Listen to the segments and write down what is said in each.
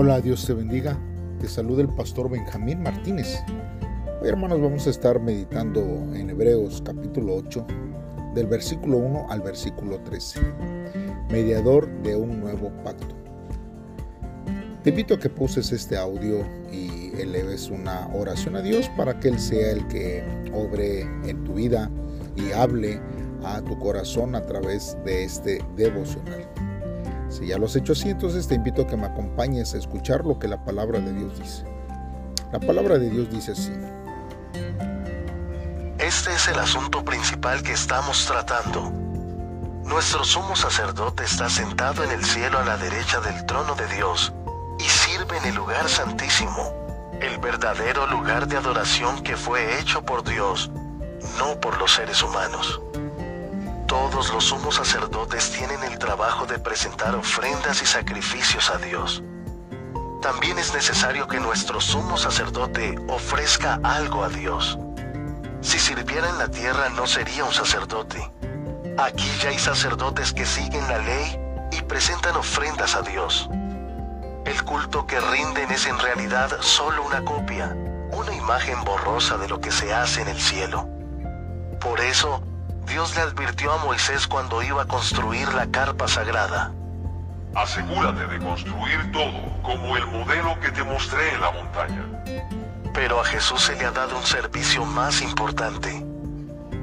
Hola, Dios te bendiga. Te saluda el pastor Benjamín Martínez. Hoy hermanos vamos a estar meditando en Hebreos capítulo 8 del versículo 1 al versículo 13. Mediador de un nuevo pacto. Te invito a que poses este audio y eleves una oración a Dios para que Él sea el que obre en tu vida y hable a tu corazón a través de este devocional. Si ya lo has hecho así, entonces te invito a que me acompañes a escuchar lo que la palabra de Dios dice. La palabra de Dios dice así. Este es el asunto principal que estamos tratando. Nuestro sumo sacerdote está sentado en el cielo a la derecha del trono de Dios y sirve en el lugar santísimo, el verdadero lugar de adoración que fue hecho por Dios, no por los seres humanos. Todos los sumos sacerdotes tienen el trabajo de presentar ofrendas y sacrificios a Dios. También es necesario que nuestro sumo sacerdote ofrezca algo a Dios. Si sirviera en la tierra no sería un sacerdote. Aquí ya hay sacerdotes que siguen la ley y presentan ofrendas a Dios. El culto que rinden es en realidad solo una copia, una imagen borrosa de lo que se hace en el cielo. Por eso, Dios le advirtió a Moisés cuando iba a construir la carpa sagrada. Asegúrate de construir todo como el modelo que te mostré en la montaña. Pero a Jesús se le ha dado un servicio más importante.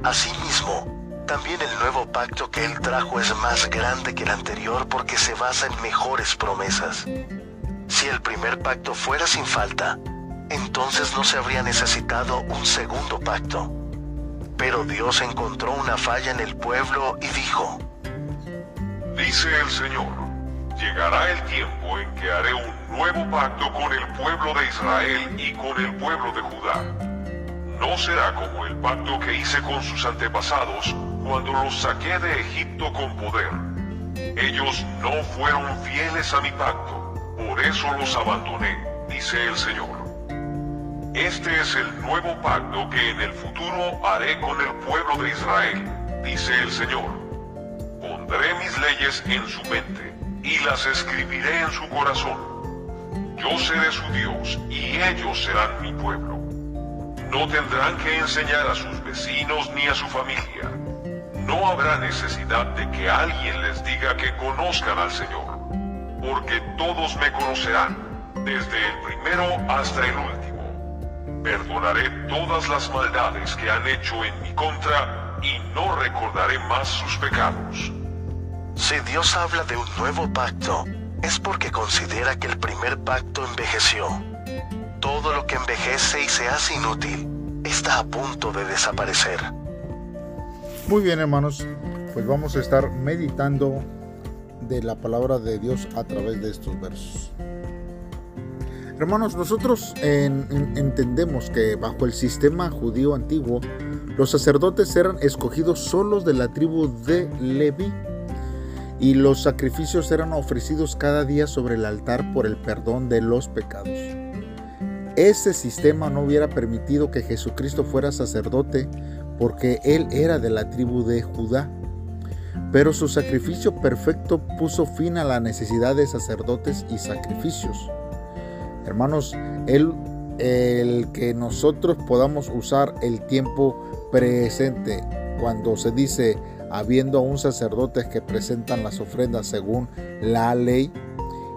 Asimismo, también el nuevo pacto que Él trajo es más grande que el anterior porque se basa en mejores promesas. Si el primer pacto fuera sin falta, entonces no se habría necesitado un segundo pacto. Pero Dios encontró una falla en el pueblo y dijo, Dice el Señor, llegará el tiempo en que haré un nuevo pacto con el pueblo de Israel y con el pueblo de Judá. No será como el pacto que hice con sus antepasados cuando los saqué de Egipto con poder. Ellos no fueron fieles a mi pacto, por eso los abandoné, dice el Señor. Este es el nuevo pacto que en el futuro haré con el pueblo de Israel, dice el Señor. Pondré mis leyes en su mente y las escribiré en su corazón. Yo seré su Dios y ellos serán mi pueblo. No tendrán que enseñar a sus vecinos ni a su familia. No habrá necesidad de que alguien les diga que conozcan al Señor, porque todos me conocerán, desde el primero hasta el último Perdonaré todas las maldades que han hecho en mi contra y no recordaré más sus pecados. Si Dios habla de un nuevo pacto, es porque considera que el primer pacto envejeció. Todo lo que envejece y se hace inútil está a punto de desaparecer. Muy bien hermanos, pues vamos a estar meditando de la palabra de Dios a través de estos versos. Hermanos, nosotros entendemos que bajo el sistema judío antiguo, los sacerdotes eran escogidos solos de la tribu de Leví y los sacrificios eran ofrecidos cada día sobre el altar por el perdón de los pecados. Ese sistema no hubiera permitido que Jesucristo fuera sacerdote porque él era de la tribu de Judá. Pero su sacrificio perfecto puso fin a la necesidad de sacerdotes y sacrificios. Hermanos, el, el que nosotros podamos usar el tiempo presente cuando se dice habiendo un sacerdotes que presentan las ofrendas según la ley,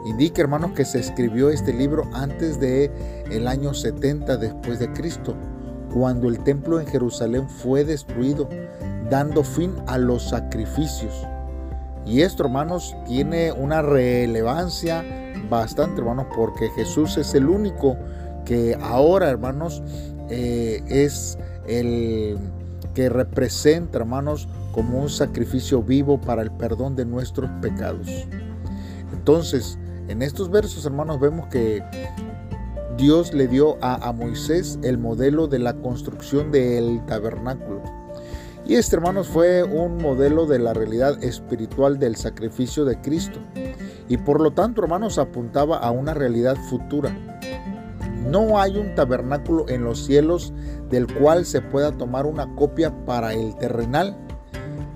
indica hermanos que se escribió este libro antes de el año 70 después de Cristo, cuando el templo en Jerusalén fue destruido, dando fin a los sacrificios. Y esto, hermanos, tiene una relevancia bastante, hermanos, porque Jesús es el único que ahora, hermanos, eh, es el que representa, hermanos, como un sacrificio vivo para el perdón de nuestros pecados. Entonces, en estos versos, hermanos, vemos que Dios le dio a, a Moisés el modelo de la construcción del tabernáculo. Y este, hermanos, fue un modelo de la realidad espiritual del sacrificio de Cristo y por lo tanto, hermanos, apuntaba a una realidad futura. No hay un tabernáculo en los cielos del cual se pueda tomar una copia para el terrenal.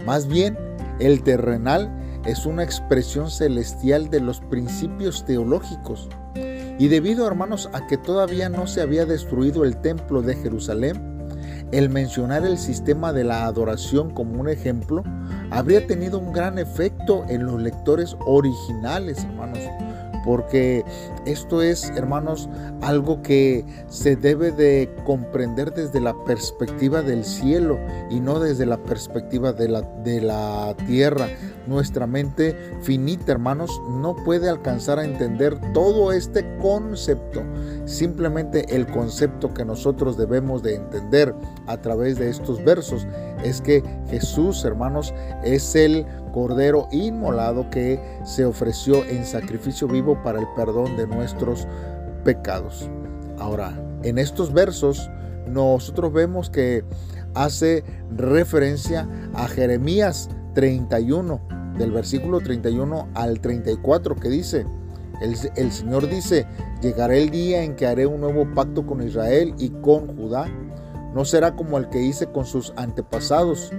Más bien, el terrenal es una expresión celestial de los principios teológicos. Y debido, hermanos, a que todavía no se había destruido el templo de Jerusalén, el mencionar el sistema de la adoración como un ejemplo habría tenido un gran efecto en los lectores originales, hermanos porque esto es, hermanos, algo que se debe de comprender desde la perspectiva del cielo y no desde la perspectiva de la, de la tierra. Nuestra mente finita, hermanos, no puede alcanzar a entender todo este concepto. Simplemente el concepto que nosotros debemos de entender a través de estos versos es que Jesús, hermanos, es el Cordero inmolado que se ofreció en sacrificio vivo para el perdón de nuestros pecados. Ahora, en estos versos nosotros vemos que hace referencia a Jeremías 31, del versículo 31 al 34, que dice, el, el, Señor dice, llegará el día en que haré un nuevo pacto con Israel y con Judá. No será como el que hice con sus antepasados,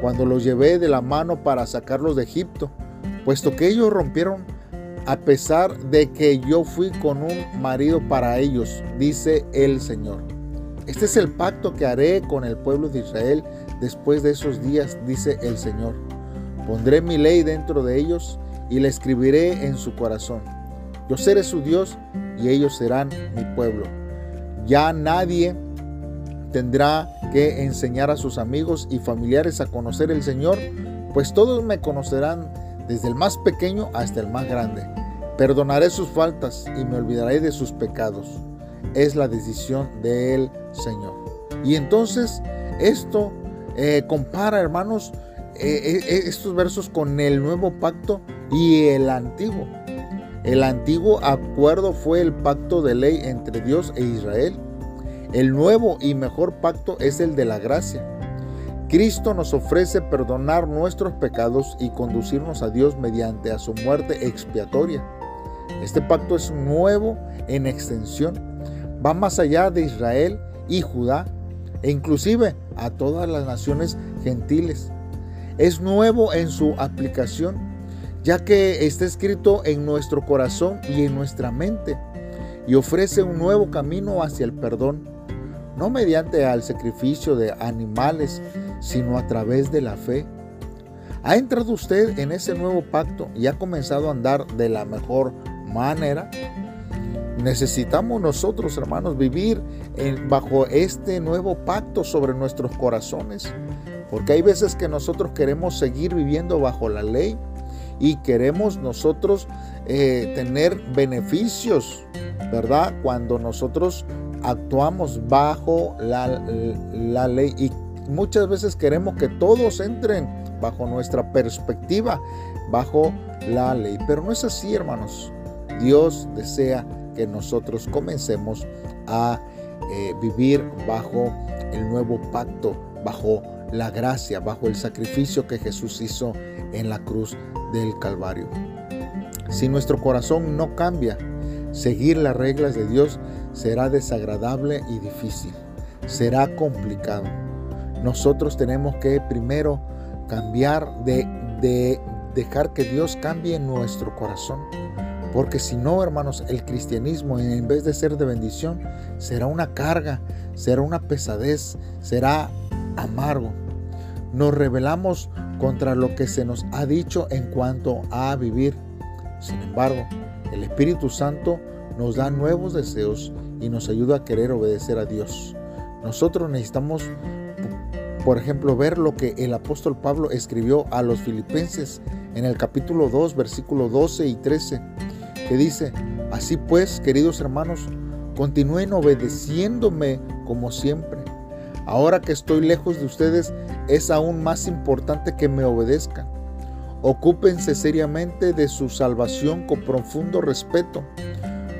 cuando los llevé de la mano para sacarlos de Egipto, puesto que ellos rompieron a pesar de que yo fui con un marido para ellos, dice el Señor. Este es el pacto que haré con el pueblo de Israel después de esos días, dice el Señor. Pondré mi ley dentro de ellos y la escribiré en su corazón. Yo seré su Dios y ellos serán mi pueblo. Ya nadie tendrá que enseñar a sus amigos y familiares a conocer el Señor, pues todos me conocerán desde el más pequeño hasta el más grande. Perdonaré sus faltas y me olvidaré de sus pecados. Es la decisión del Señor. Y entonces esto eh, compara, hermanos, eh, eh, estos versos con el nuevo pacto y el antiguo. El antiguo acuerdo fue el pacto de ley entre Dios e Israel el nuevo y mejor pacto es el de la gracia. Cristo nos ofrece perdonar nuestros pecados y conducirnos a Dios mediante a su muerte expiatoria. Este pacto es nuevo en extensión. Va más allá de Israel y Judá e inclusive a todas las naciones gentiles. Es nuevo en su aplicación, ya que está escrito en nuestro corazón y en nuestra mente y ofrece un nuevo camino hacia el perdón no mediante al sacrificio de animales, sino a través de la fe. ¿Ha entrado usted en ese nuevo pacto y ha comenzado a andar de la mejor manera? Necesitamos nosotros, hermanos, vivir bajo este nuevo pacto sobre nuestros corazones, porque hay veces que nosotros queremos seguir viviendo bajo la ley y queremos nosotros eh, tener beneficios, ¿verdad? Cuando nosotros actuamos bajo la, ley y muchas veces queremos que todos entren bajo nuestra perspectiva, bajo la ley. Pero no es así, hermanos. Dios desea que nosotros comencemos a eh, vivir bajo el nuevo pacto, bajo la gracia, bajo el sacrificio que Jesús hizo en la cruz del Calvario. Si nuestro corazón no cambia, seguir las reglas de Dios será desagradable y difícil, será complicado. Nosotros tenemos que primero cambiar de, de dejar que Dios cambie nuestro corazón. Porque si no, hermanos, el cristianismo en vez de ser de bendición, será una carga, será una pesadez, será amargo. Nos rebelamos contra lo que se nos ha dicho en cuanto a vivir. Sin embargo, el Espíritu Santo nos da nuevos deseos y nos ayuda a querer obedecer a Dios. Nosotros necesitamos, por ejemplo, ver lo que el apóstol Pablo escribió a los filipenses en el capítulo 2, versículo 12 y 13, que dice, así pues, queridos hermanos, continúen obedeciéndome como siempre. Ahora que estoy lejos de ustedes, es aún más importante que me obedezcan. Ocúpense seriamente de su salvación con profundo respeto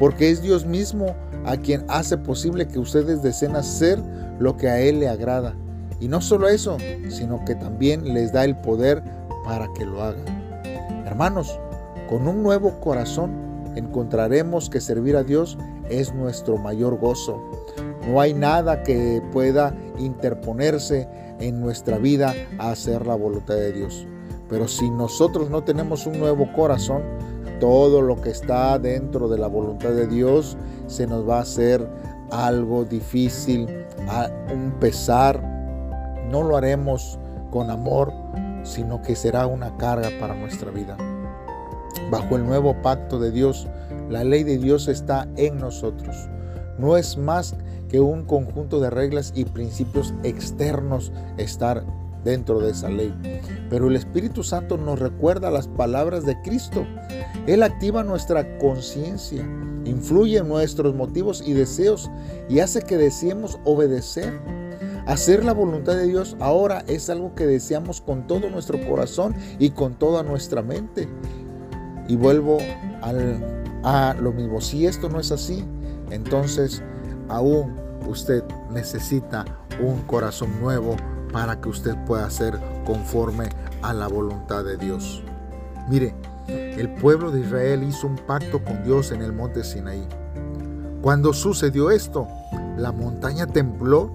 porque es Dios mismo a quien hace posible que ustedes deseen hacer lo que a Él le agrada. Y no solo eso, sino que también les da el poder para que lo hagan. Hermanos, con un nuevo corazón encontraremos que servir a Dios es nuestro mayor gozo. No hay nada que pueda interponerse en nuestra vida a hacer la voluntad de Dios. Pero si nosotros no tenemos un nuevo corazón, todo lo que está dentro de la voluntad de Dios se nos va a hacer algo difícil, un pesar. No lo haremos con amor, sino que será una carga para nuestra vida. Bajo el nuevo pacto de Dios, la ley de Dios está en nosotros. No es más que un conjunto de reglas y principios externos estar dentro de esa ley. Pero el Espíritu Santo nos recuerda las palabras de Cristo. Él activa nuestra conciencia, influye en nuestros motivos y deseos y hace que deseemos obedecer. Hacer la voluntad de Dios ahora es algo que deseamos con todo nuestro corazón y con toda nuestra mente. Y vuelvo a lo mismo. Si esto no es así, entonces aún usted necesita un corazón nuevo para que usted pueda ser conforme a la voluntad de Dios. Mire, el pueblo de Israel hizo un pacto con Dios en el monte Sinaí. Cuando sucedió esto, la montaña tembló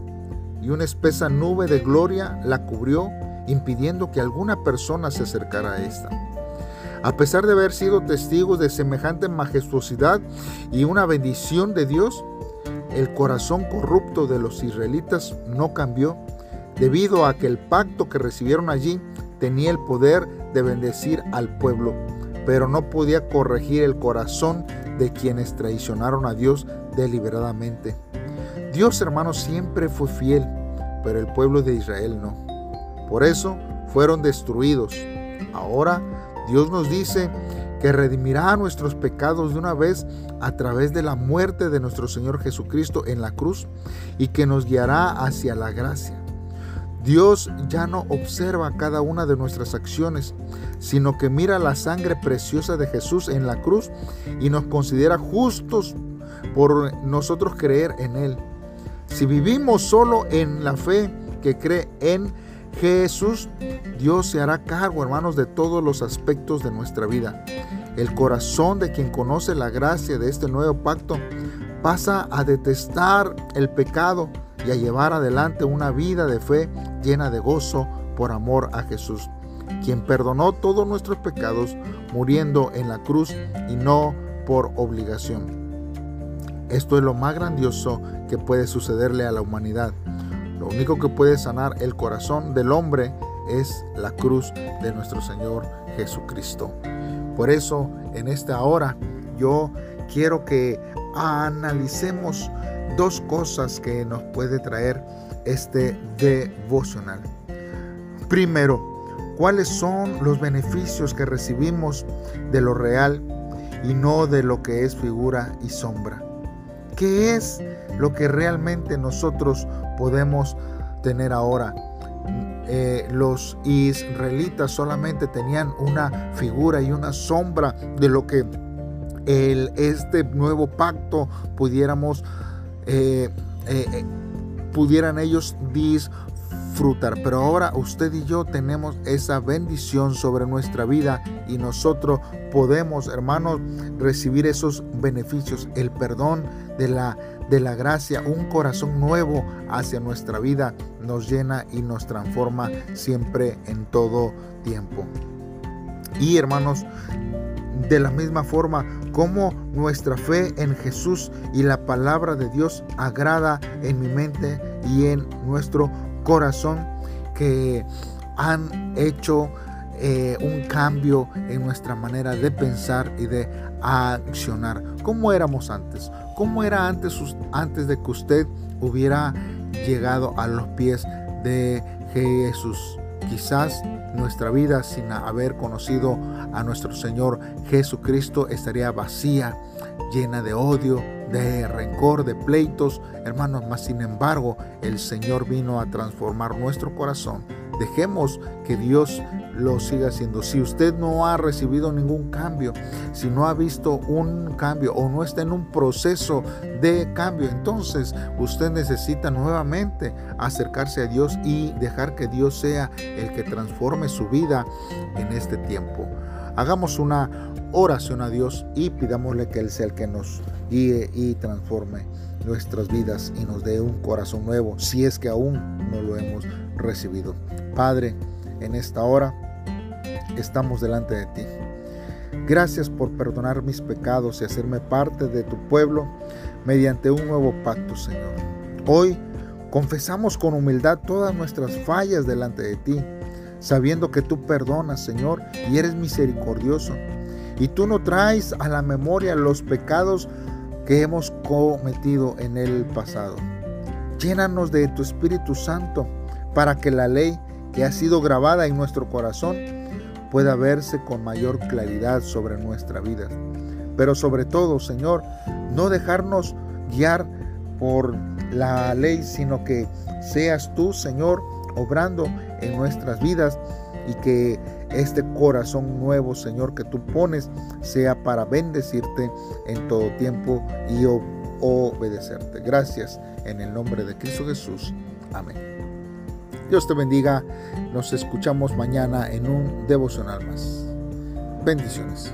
y una espesa nube de gloria la cubrió, impidiendo que alguna persona se acercara a esta. A pesar de haber sido testigos de semejante majestuosidad y una bendición de Dios, el corazón corrupto de los israelitas no cambió debido a que el pacto que recibieron allí tenía el poder de bendecir al pueblo, pero no podía corregir el corazón de quienes traicionaron a Dios deliberadamente. Dios, hermano, siempre fue fiel, pero el pueblo de Israel no. Por eso fueron destruidos. Ahora Dios nos dice que redimirá nuestros pecados de una vez a través de la muerte de nuestro Señor Jesucristo en la cruz y que nos guiará hacia la gracia. Dios ya no observa cada una de nuestras acciones, sino que mira la sangre preciosa de Jesús en la cruz y nos considera justos por nosotros creer en Él. Si vivimos solo en la fe que cree en Jesús, Dios se hará cargo, hermanos, de todos los aspectos de nuestra vida. El corazón de quien conoce la gracia de este nuevo pacto pasa a detestar el pecado y a llevar adelante una vida de fe llena de gozo por amor a Jesús, quien perdonó todos nuestros pecados muriendo en la cruz y no por obligación. Esto es lo más grandioso que puede sucederle a la humanidad. Lo único que puede sanar el corazón del hombre es la cruz de nuestro Señor Jesucristo. Por eso, en esta hora, yo quiero que analicemos dos cosas que nos puede traer este devocional. Primero, ¿cuáles son los beneficios que recibimos de lo real y no de lo que es figura y sombra? ¿Qué es lo que realmente nosotros podemos tener ahora? Eh, los israelitas solamente tenían una figura y una sombra de lo que el, este nuevo pacto pudiéramos eh, eh, pudieran ellos disfrutar. Pero ahora usted y yo tenemos esa bendición sobre nuestra vida y nosotros podemos, hermanos, recibir esos beneficios, el perdón de la, de la gracia, un corazón nuevo hacia nuestra vida nos llena y nos transforma siempre en todo tiempo. Y hermanos, de la misma forma como nuestra fe en Jesús y la palabra de Dios agrada en mi mente y en nuestro corazón que han hecho eh, un cambio en nuestra manera de pensar y de accionar. ¿Cómo éramos antes? ¿Cómo era antes, antes de que usted hubiera llegado a los pies de Jesús? Quizás nuestra vida sin haber conocido a nuestro Señor Jesucristo estaría vacía, llena de odio, de rencor, de pleitos, hermanos, mas sin embargo el Señor vino a transformar nuestro corazón Dejemos que Dios lo siga haciendo. Si usted no ha recibido ningún cambio, si no ha visto un cambio o no está en un proceso de cambio, entonces usted necesita nuevamente acercarse a Dios y dejar que Dios sea el que transforme su vida en este tiempo. Hagamos una oración a Dios y pidámosle que Él sea el que nos guíe y transforme nuestras vidas y nos dé un corazón nuevo, si es que aún no lo hemos recibido. Padre, en esta hora estamos delante de ti. Gracias por perdonar mis pecados y hacerme parte de tu pueblo mediante un nuevo pacto, Señor. Hoy confesamos con humildad todas nuestras fallas delante de ti, sabiendo que tú perdonas, Señor, y eres misericordioso. Y tú no traes a la memoria los pecados que hemos cometido en el pasado. Llénanos de tu Espíritu Santo para que la ley que ha sido grabada en nuestro corazón pueda verse con mayor claridad sobre nuestra vida. Pero sobre todo, Señor, no dejarnos guiar por la ley, sino que seas tú, Señor, obrando en nuestras vidas y que este corazón nuevo, Señor, que tú pones, sea para bendecirte en todo tiempo y obedecerte. Gracias en el nombre de Cristo Jesús. Amén. Dios te bendiga. Nos escuchamos mañana en un devocional más. Bendiciones.